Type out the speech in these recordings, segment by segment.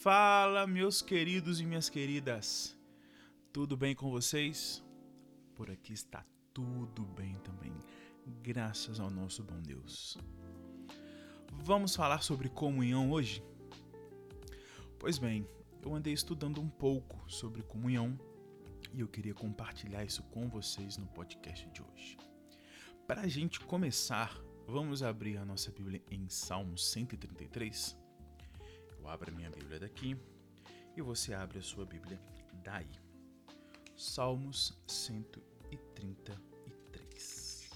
Fala, meus queridos e minhas queridas. Tudo bem com vocês? Por aqui está tudo bem também, graças ao nosso bom Deus. Vamos falar sobre comunhão hoje? Pois bem, eu andei estudando um pouco sobre comunhão e eu queria compartilhar isso com vocês no podcast de hoje. Para a gente começar, vamos abrir a nossa Bíblia em Salmos 133. Eu abro a minha Bíblia daqui e você abre a sua Bíblia daí. Salmos 133.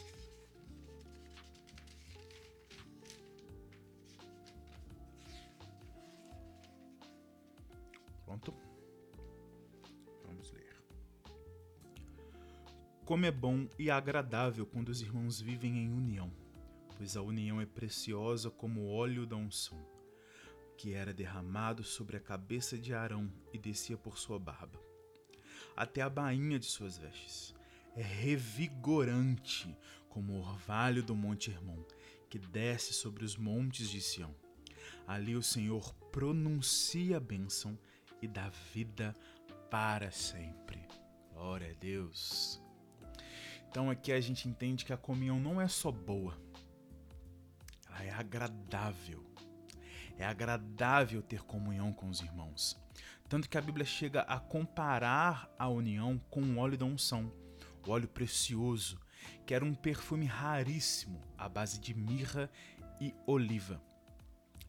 Pronto? Vamos ler. Como é bom e agradável quando os irmãos vivem em união, pois a união é preciosa como o óleo da unção, que era derramado sobre a cabeça de Arão e descia por sua barba, até a bainha de suas vestes. É revigorante como o orvalho do Monte Hermon, que desce sobre os montes de Sião. Ali o Senhor pronuncia a bênção e dá vida para sempre. Glória a Deus. Então aqui a gente entende que a comunhão não é só boa, ela é agradável. É agradável ter comunhão com os irmãos. Tanto que a Bíblia chega a comparar a união com o óleo da unção, o óleo precioso, que era um perfume raríssimo à base de mirra e oliva.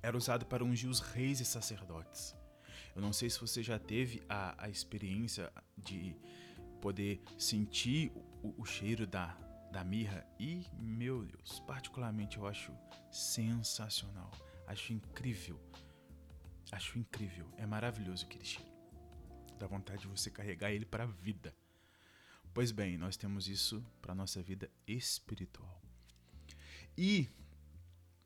Era usado para ungir os reis e sacerdotes. Eu não sei se você já teve a, a experiência de poder sentir o, o cheiro da, da mirra e, meu Deus, particularmente eu acho sensacional. Acho incrível. Acho incrível. É maravilhoso aquele cheiro. Dá vontade de você carregar ele para a vida. Pois bem, nós temos isso para nossa vida espiritual. E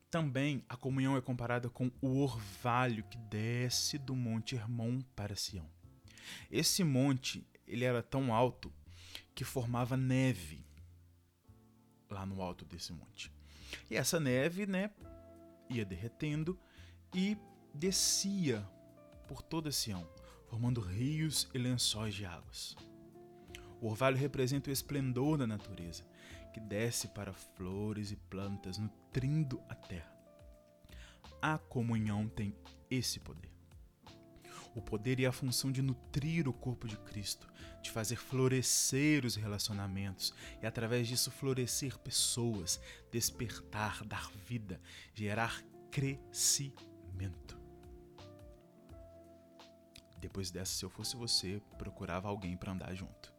também a comunhão é comparada com o orvalho que desce do Monte Hermon para Sião. Esse monte, ele era tão alto que formava neve lá no alto desse monte. E essa neve, né, ia derretendo e descia por toda Sião, formando rios e lençóis de águas. O orvalho representa o esplendor da natureza, que desce para flores e plantas, nutrindo a terra. A comunhão tem esse poder. O poder e a função de nutrir o corpo de Cristo, de fazer florescer os relacionamentos e, através disso, florescer pessoas, despertar, dar vida, gerar crescimento. Depois dessa, se eu fosse você, procurava alguém para andar junto.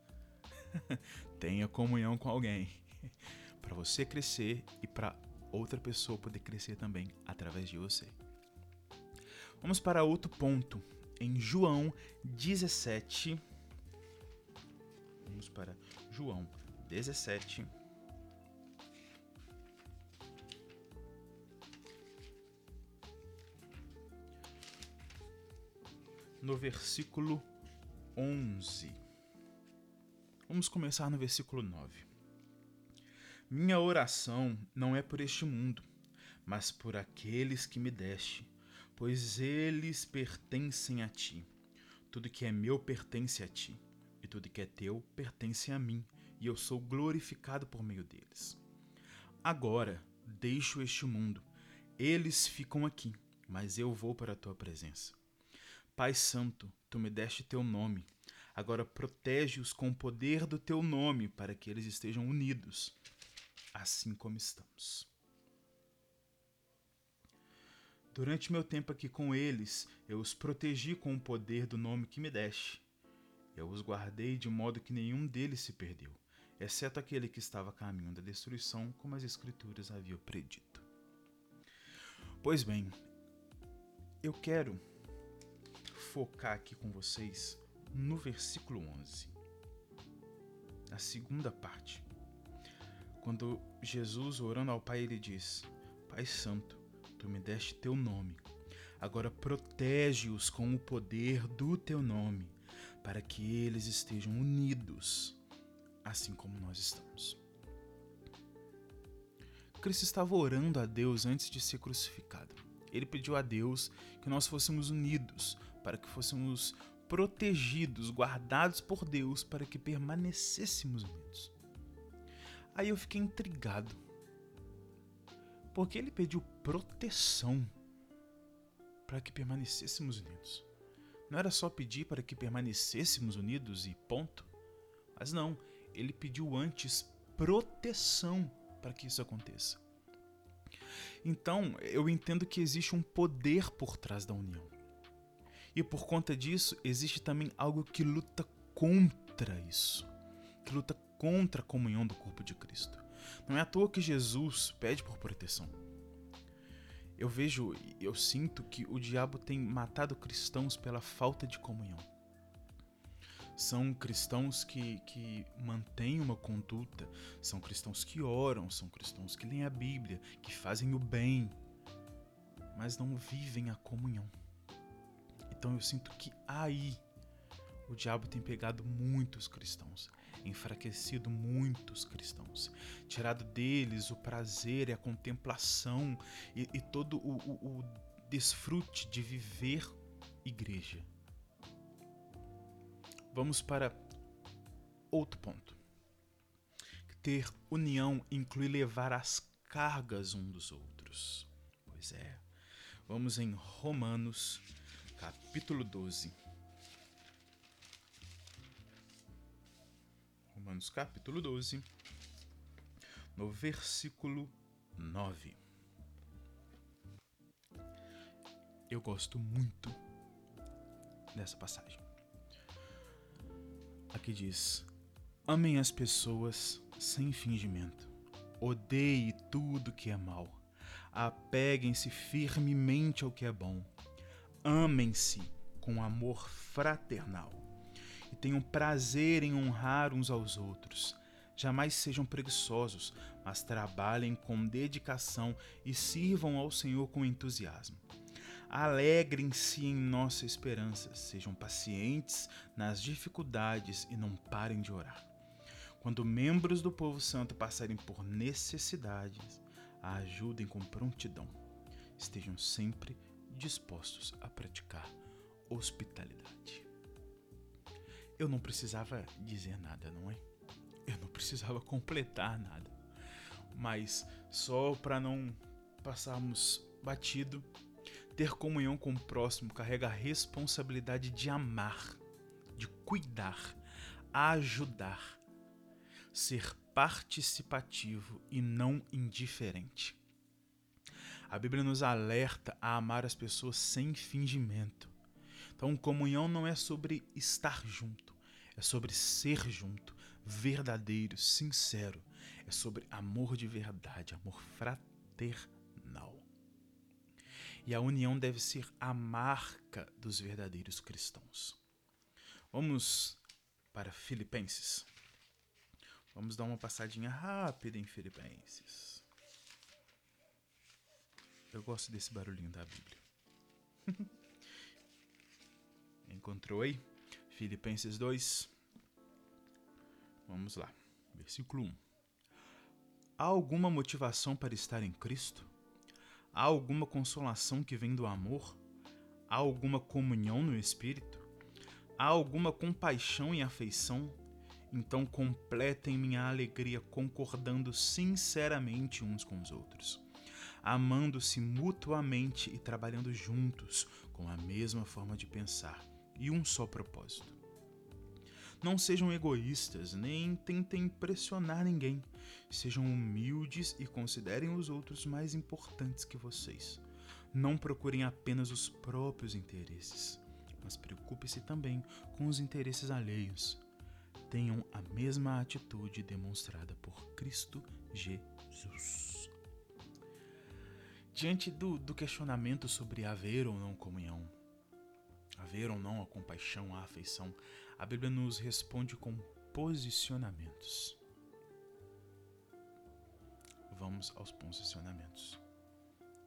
Tenha comunhão com alguém para você crescer e para outra pessoa poder crescer também através de você. Vamos para outro ponto. Em João 17. Vamos para João 17. No versículo 11. Vamos começar no versículo 9. Minha oração não é por este mundo, mas por aqueles que me deste, pois eles pertencem a ti. Tudo que é meu pertence a ti, e tudo que é teu pertence a mim, e eu sou glorificado por meio deles. Agora deixo este mundo, eles ficam aqui, mas eu vou para a tua presença. Pai Santo, tu me deste teu nome. Agora protege-os com o poder do teu nome, para que eles estejam unidos, assim como estamos. Durante meu tempo aqui com eles, eu os protegi com o poder do nome que me deste. Eu os guardei de modo que nenhum deles se perdeu, exceto aquele que estava a caminho da destruição, como as Escrituras haviam predito. Pois bem, eu quero focar aqui com vocês no versículo 11, a segunda parte. Quando Jesus, orando ao Pai, ele diz: Pai Santo, tu me deste teu nome. Agora protege-os com o poder do teu nome, para que eles estejam unidos, assim como nós estamos. Cristo estava orando a Deus antes de ser crucificado. Ele pediu a Deus que nós fôssemos unidos para que fôssemos protegidos, guardados por Deus, para que permanecêssemos unidos. Aí eu fiquei intrigado. Porque ele pediu proteção para que permanecêssemos unidos. Não era só pedir para que permanecêssemos unidos e ponto. Mas não, ele pediu antes proteção para que isso aconteça. Então, eu entendo que existe um poder por trás da união. E por conta disso, existe também algo que luta contra isso, que luta contra a comunhão do corpo de Cristo. Não é à toa que Jesus pede por proteção. Eu vejo, eu sinto que o diabo tem matado cristãos pela falta de comunhão. São cristãos que, que mantêm uma conduta, são cristãos que oram, são cristãos que leem a Bíblia, que fazem o bem, mas não vivem a comunhão. Então eu sinto que aí o diabo tem pegado muitos cristãos, enfraquecido muitos cristãos, tirado deles o prazer e a contemplação e, e todo o, o, o desfrute de viver igreja. Vamos para outro ponto. Ter união inclui levar as cargas um dos outros. Pois é. Vamos em Romanos, capítulo 12. Romanos, capítulo 12, no versículo 9. Eu gosto muito dessa passagem. Aqui diz: Amem as pessoas sem fingimento. Odeie tudo que é mal. Apeguem-se firmemente ao que é bom. Amem-se com amor fraternal. Tenham prazer em honrar uns aos outros. Jamais sejam preguiçosos, mas trabalhem com dedicação e sirvam ao Senhor com entusiasmo. Alegrem-se em nossa esperança, sejam pacientes nas dificuldades e não parem de orar. Quando membros do povo santo passarem por necessidades, ajudem com prontidão. Estejam sempre dispostos a praticar hospitalidade. Eu não precisava dizer nada, não é? Eu não precisava completar nada. Mas só para não passarmos batido, ter comunhão com o próximo carrega a responsabilidade de amar, de cuidar, ajudar, ser participativo e não indiferente. A Bíblia nos alerta a amar as pessoas sem fingimento. Então, comunhão não é sobre estar junto, é sobre ser junto, verdadeiro, sincero. É sobre amor de verdade, amor fraternal. E a união deve ser a marca dos verdadeiros cristãos. Vamos para Filipenses. Vamos dar uma passadinha rápida em Filipenses. Eu gosto desse barulhinho da Bíblia. Encontrou aí? Filipenses 2. Vamos lá. Versículo 1. Há alguma motivação para estar em Cristo? Há alguma consolação que vem do amor? Há alguma comunhão no Espírito? Há alguma compaixão e afeição? Então completem minha alegria concordando sinceramente uns com os outros, amando-se mutuamente e trabalhando juntos com a mesma forma de pensar e um só propósito. Não sejam egoístas, nem tentem impressionar ninguém. Sejam humildes e considerem os outros mais importantes que vocês. Não procurem apenas os próprios interesses, mas preocupe-se também com os interesses alheios. Tenham a mesma atitude demonstrada por Cristo Jesus. Diante do, do questionamento sobre haver ou não comunhão, haver ou não a compaixão, a afeição, a Bíblia nos responde com posicionamentos. Vamos aos posicionamentos.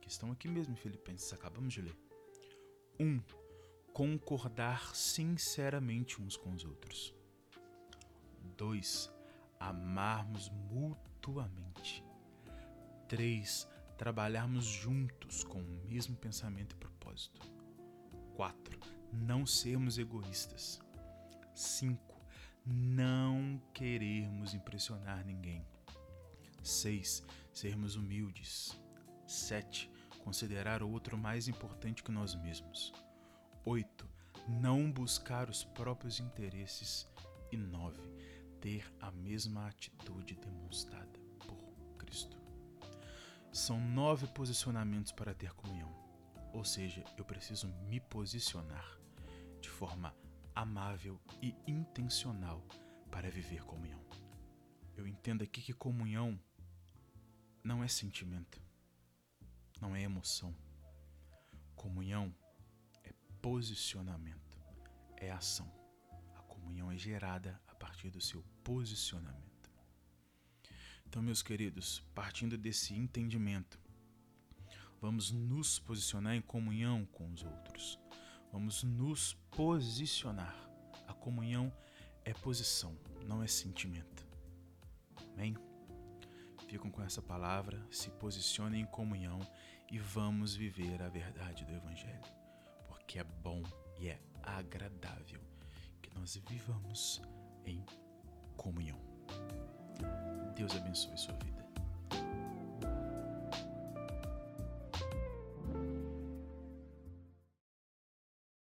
Que estão aqui mesmo em Filipenses, acabamos de ler. 1. Um, concordar sinceramente uns com os outros. 2. Amarmos mutuamente. 3. Trabalharmos juntos com o mesmo pensamento e propósito. 4 Não sermos egoístas. 5. Não querermos impressionar ninguém. 6. Sermos humildes. 7. Considerar o outro mais importante que nós mesmos. 8. Não buscar os próprios interesses. E 9. Ter a mesma atitude demonstrada por Cristo. São nove posicionamentos para ter comunhão. Ou seja, eu preciso me posicionar forma amável e intencional para viver comunhão. Eu entendo aqui que comunhão não é sentimento, não é emoção. Comunhão é posicionamento, é ação. A comunhão é gerada a partir do seu posicionamento. Então, meus queridos, partindo desse entendimento, vamos nos posicionar em comunhão com os outros. Vamos nos posicionar. A comunhão é posição, não é sentimento. Amém? Ficam com essa palavra, se posicionem em comunhão e vamos viver a verdade do Evangelho, porque é bom e é agradável que nós vivamos em comunhão. Deus abençoe sua vida.